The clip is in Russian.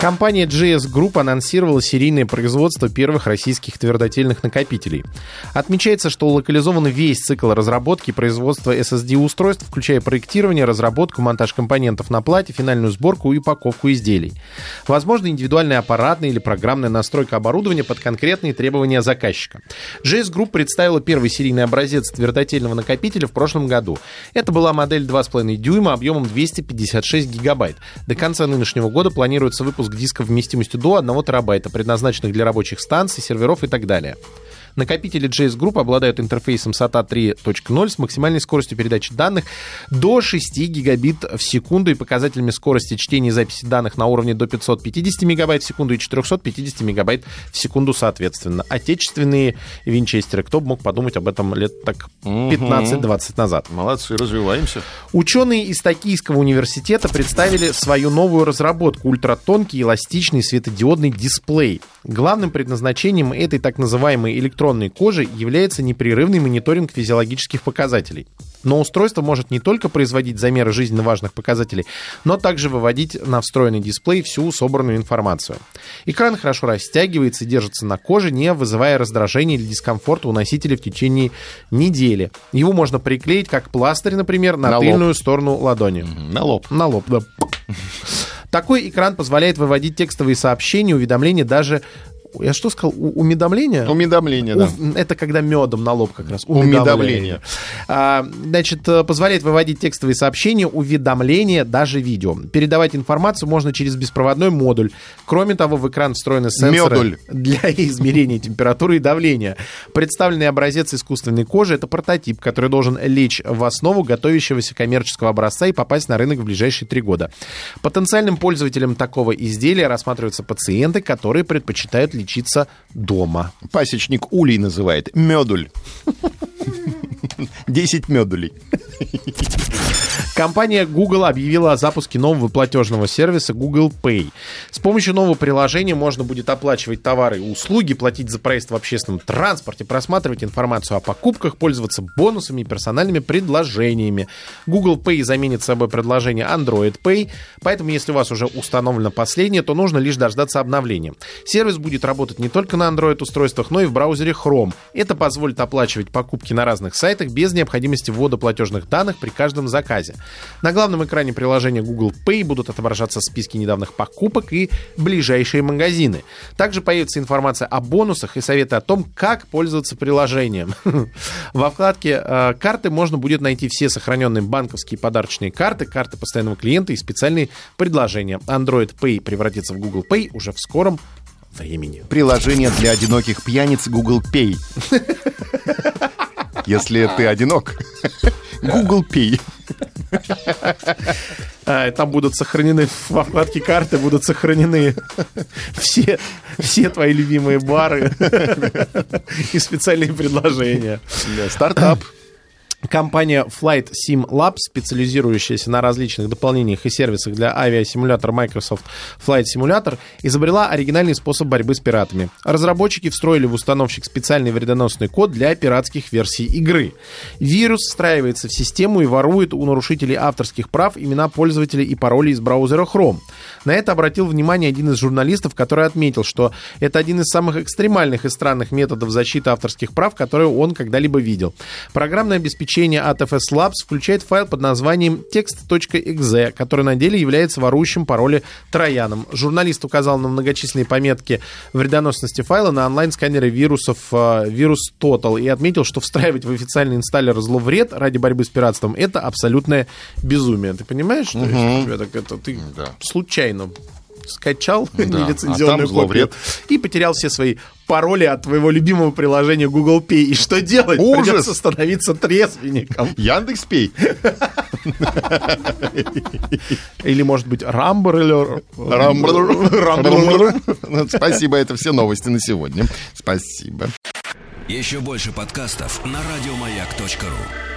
Компания GS Group анонсировала серийное производство первых российских твердотельных накопителей. Отмечается, что локализован весь цикл разработки и производства SSD-устройств, включая проектирование, разработку, монтаж компонентов на плате, финальную сборку и упаковку изделий. Возможно, индивидуальная аппаратная или программная настройка оборудования под конкретные требования заказчика. GS Group представила первый серийный образец твердотельного накопителя в прошлом году. Это была модель 2,5 дюйма объемом 256 гигабайт. До конца нынешнего года планируется выпуск дисков вместимостью до 1 терабайта, предназначенных для рабочих станций, серверов и так далее. Накопители JS Group обладают интерфейсом SATA 3.0 с максимальной скоростью передачи данных до 6 гигабит в секунду и показателями скорости чтения и записи данных на уровне до 550 мегабайт в секунду и 450 мегабайт в секунду соответственно. Отечественные винчестеры. Кто бы мог подумать об этом лет так 15-20 назад. Молодцы, развиваемся. Ученые из Токийского университета представили свою новую разработку ультратонкий эластичный светодиодный дисплей. Главным предназначением этой так называемой электронной кожи является непрерывный мониторинг физиологических показателей. Но устройство может не только производить замеры жизненно важных показателей, но также выводить на встроенный дисплей всю собранную информацию. Экран хорошо растягивается и держится на коже, не вызывая раздражения или дискомфорта у носителя в течение недели. Его можно приклеить как пластырь, например, на, На лоб. тыльную сторону ладони. На лоб. На лоб, да. Такой экран позволяет выводить текстовые сообщения, уведомления даже... Я что сказал? У- Уведомления? Умедомление, да. Ув- Это когда медом на лоб как раз. Умедомление. А, Значит, э, позволяет выводить текстовые сообщения, уведомления, даже видео. Передавать информацию можно через беспроводной модуль. Кроме того, в экран встроены сенсоры Модуль. для измерения температуры и давления. Представленный образец искусственной кожи — это прототип, который должен лечь в основу готовящегося коммерческого образца и попасть на рынок в ближайшие три года. Потенциальным пользователем такого изделия рассматриваются пациенты, которые предпочитают лечиться дома. Пасечник улей называет. Медуль. Десять медулей. Компания Google объявила о запуске нового платежного сервиса Google Pay. С помощью нового приложения можно будет оплачивать товары и услуги, платить за проезд в общественном транспорте, просматривать информацию о покупках, пользоваться бонусами и персональными предложениями. Google Pay заменит собой предложение Android Pay, поэтому если у вас уже установлено последнее, то нужно лишь дождаться обновления. Сервис будет работать не только на Android-устройствах, но и в браузере Chrome. Это позволит оплачивать покупки на разных сайтах без необходимости ввода платежных данных при каждом заказе. На главном экране приложения Google Pay будут отображаться списки недавних покупок и ближайшие магазины. Также появится информация о бонусах и советы о том, как пользоваться приложением. Во вкладке э, «Карты» можно будет найти все сохраненные банковские подарочные карты, карты постоянного клиента и специальные предложения. Android Pay превратится в Google Pay уже в скором времени. Приложение для одиноких пьяниц Google Pay. Если ты одинок. Google Pay. А, Там будут сохранены во вкладке карты, будут сохранены все, все твои любимые бары и специальные предложения. Да, Стартап. Компания Flight Sim Labs, специализирующаяся на различных дополнениях и сервисах для авиасимулятора Microsoft Flight Simulator, изобрела оригинальный способ борьбы с пиратами. Разработчики встроили в установщик специальный вредоносный код для пиратских версий игры. Вирус встраивается в систему и ворует у нарушителей авторских прав имена пользователей и пароли из браузера Chrome. На это обратил внимание один из журналистов, который отметил, что это один из самых экстремальных и странных методов защиты авторских прав, которые он когда-либо видел. Программное обеспечение от FS Labs включает файл под названием text.exe, который на деле является ворующим пароли трояном. Журналист указал на многочисленные пометки вредоносности файла на онлайн-сканере вирусов э, вирус Total и отметил, что встраивать в официальный инсталлер зловред ради борьбы с пиратством это абсолютное безумие. Ты понимаешь, что если у тебя так это ты Да. случайно скачал а нелицензионную там копию и потерял все свои пароли от твоего любимого приложения Google Pay. И что делать? Ужас! Придется становиться трезвенником. Яндекс Пей. Или, может быть, или... Ну, Спасибо, это все новости на сегодня. Спасибо. Еще больше подкастов на радиомаяк.ру.